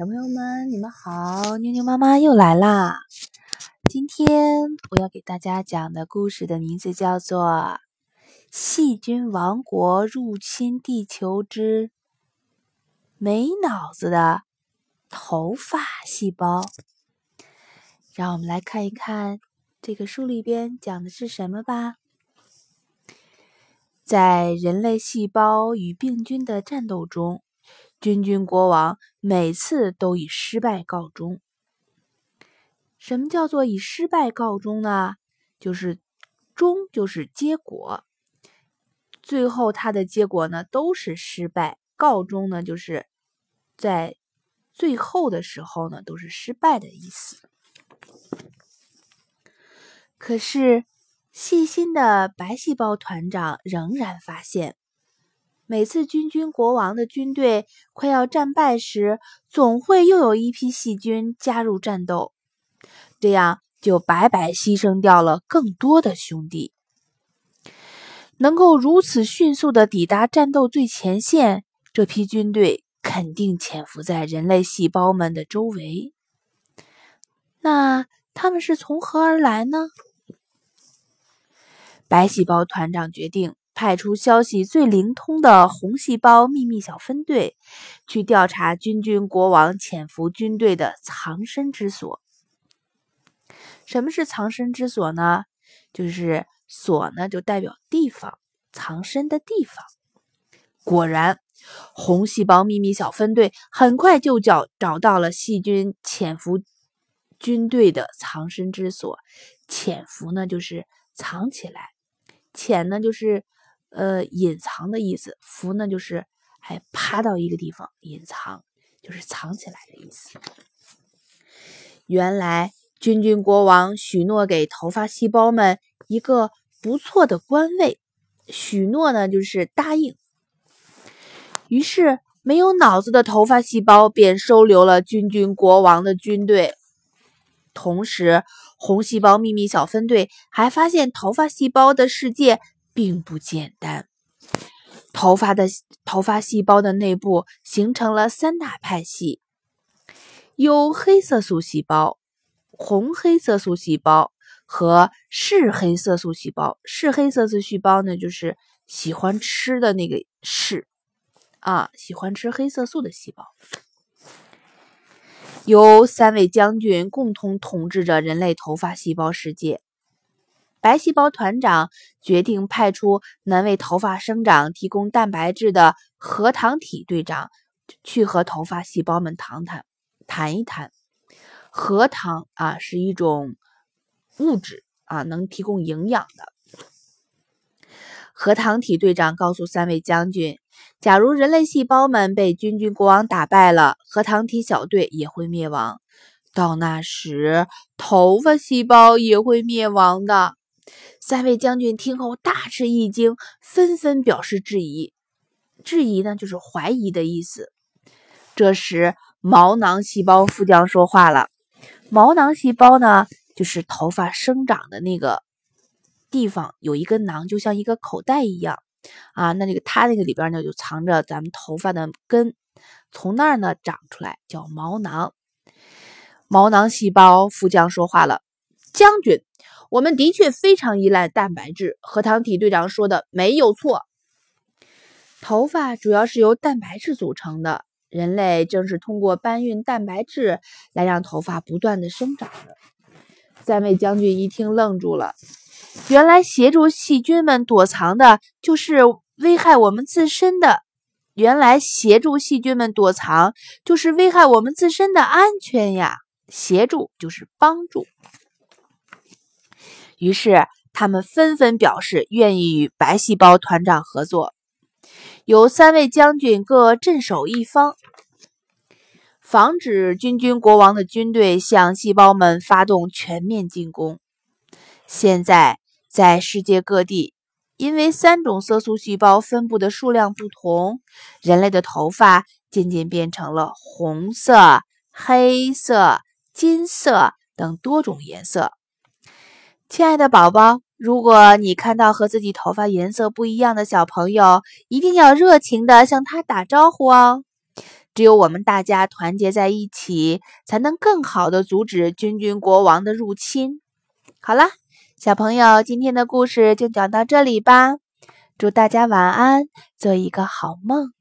小朋友们，你们好！妞妞妈妈又来啦。今天我要给大家讲的故事的名字叫做《细菌王国入侵地球之没脑子的头发细胞》。让我们来看一看这个书里边讲的是什么吧。在人类细胞与病菌的战斗中。君君国王每次都以失败告终。什么叫做以失败告终呢？就是终就是结果，最后他的结果呢都是失败。告终呢，就是在最后的时候呢都是失败的意思。可是细心的白细胞团长仍然发现。每次君君国王的军队快要战败时，总会又有一批细菌加入战斗，这样就白白牺牲掉了更多的兄弟。能够如此迅速的抵达战斗最前线，这批军队肯定潜伏在人类细胞们的周围。那他们是从何而来呢？白细胞团长决定。派出消息最灵通的红细胞秘密小分队，去调查君君国王潜伏军队的藏身之所。什么是藏身之所呢？就是所呢，就代表地方，藏身的地方。果然，红细胞秘密小分队很快就找找到了细菌潜伏军队的藏身之所。潜伏呢，就是藏起来；潜呢，就是。呃，隐藏的意思，伏呢就是还趴到一个地方隐藏，就是藏起来的意思。原来君君国王许诺给头发细胞们一个不错的官位，许诺呢就是答应。于是没有脑子的头发细胞便收留了君君国王的军队，同时红细胞秘密小分队还发现头发细胞的世界。并不简单。头发的头发细胞的内部形成了三大派系：有黑色素细胞、红黑色素细胞和嗜黑色素细胞。嗜黑色素细胞呢，就是喜欢吃的那个嗜啊，喜欢吃黑色素的细胞。由三位将军共同统治着人类头发细胞世界。白细胞团长决定派出能为头发生长提供蛋白质的核糖体队长去和头发细胞们谈谈谈一谈。核糖啊是一种物质啊，能提供营养的。核糖体队长告诉三位将军，假如人类细胞们被君君国王打败了，核糖体小队也会灭亡。到那时，头发细胞也会灭亡的。三位将军听后大吃一惊，纷纷表示质疑。质疑呢，就是怀疑的意思。这时，毛囊细胞副将说话了。毛囊细胞呢，就是头发生长的那个地方有一个囊，就像一个口袋一样啊。那这个它那个里边呢，就藏着咱们头发的根，从那儿呢长出来，叫毛囊。毛囊细胞副将说话了，将军。我们的确非常依赖蛋白质，核糖体队长说的没有错。头发主要是由蛋白质组成的，人类正是通过搬运蛋白质来让头发不断的生长的。三位将军一听愣住了，原来协助细菌们躲藏的就是危害我们自身的，原来协助细菌们躲藏就是危害我们自身的安全呀！协助就是帮助。于是，他们纷纷表示愿意与白细胞团长合作。由三位将军各镇守一方，防止君君国王的军队向细胞们发动全面进攻。现在，在世界各地，因为三种色素细胞分布的数量不同，人类的头发渐渐变成了红色、黑色、金色等多种颜色。亲爱的宝宝，如果你看到和自己头发颜色不一样的小朋友，一定要热情的向他打招呼哦。只有我们大家团结在一起，才能更好的阻止君君国王的入侵。好了，小朋友，今天的故事就讲到这里吧。祝大家晚安，做一个好梦。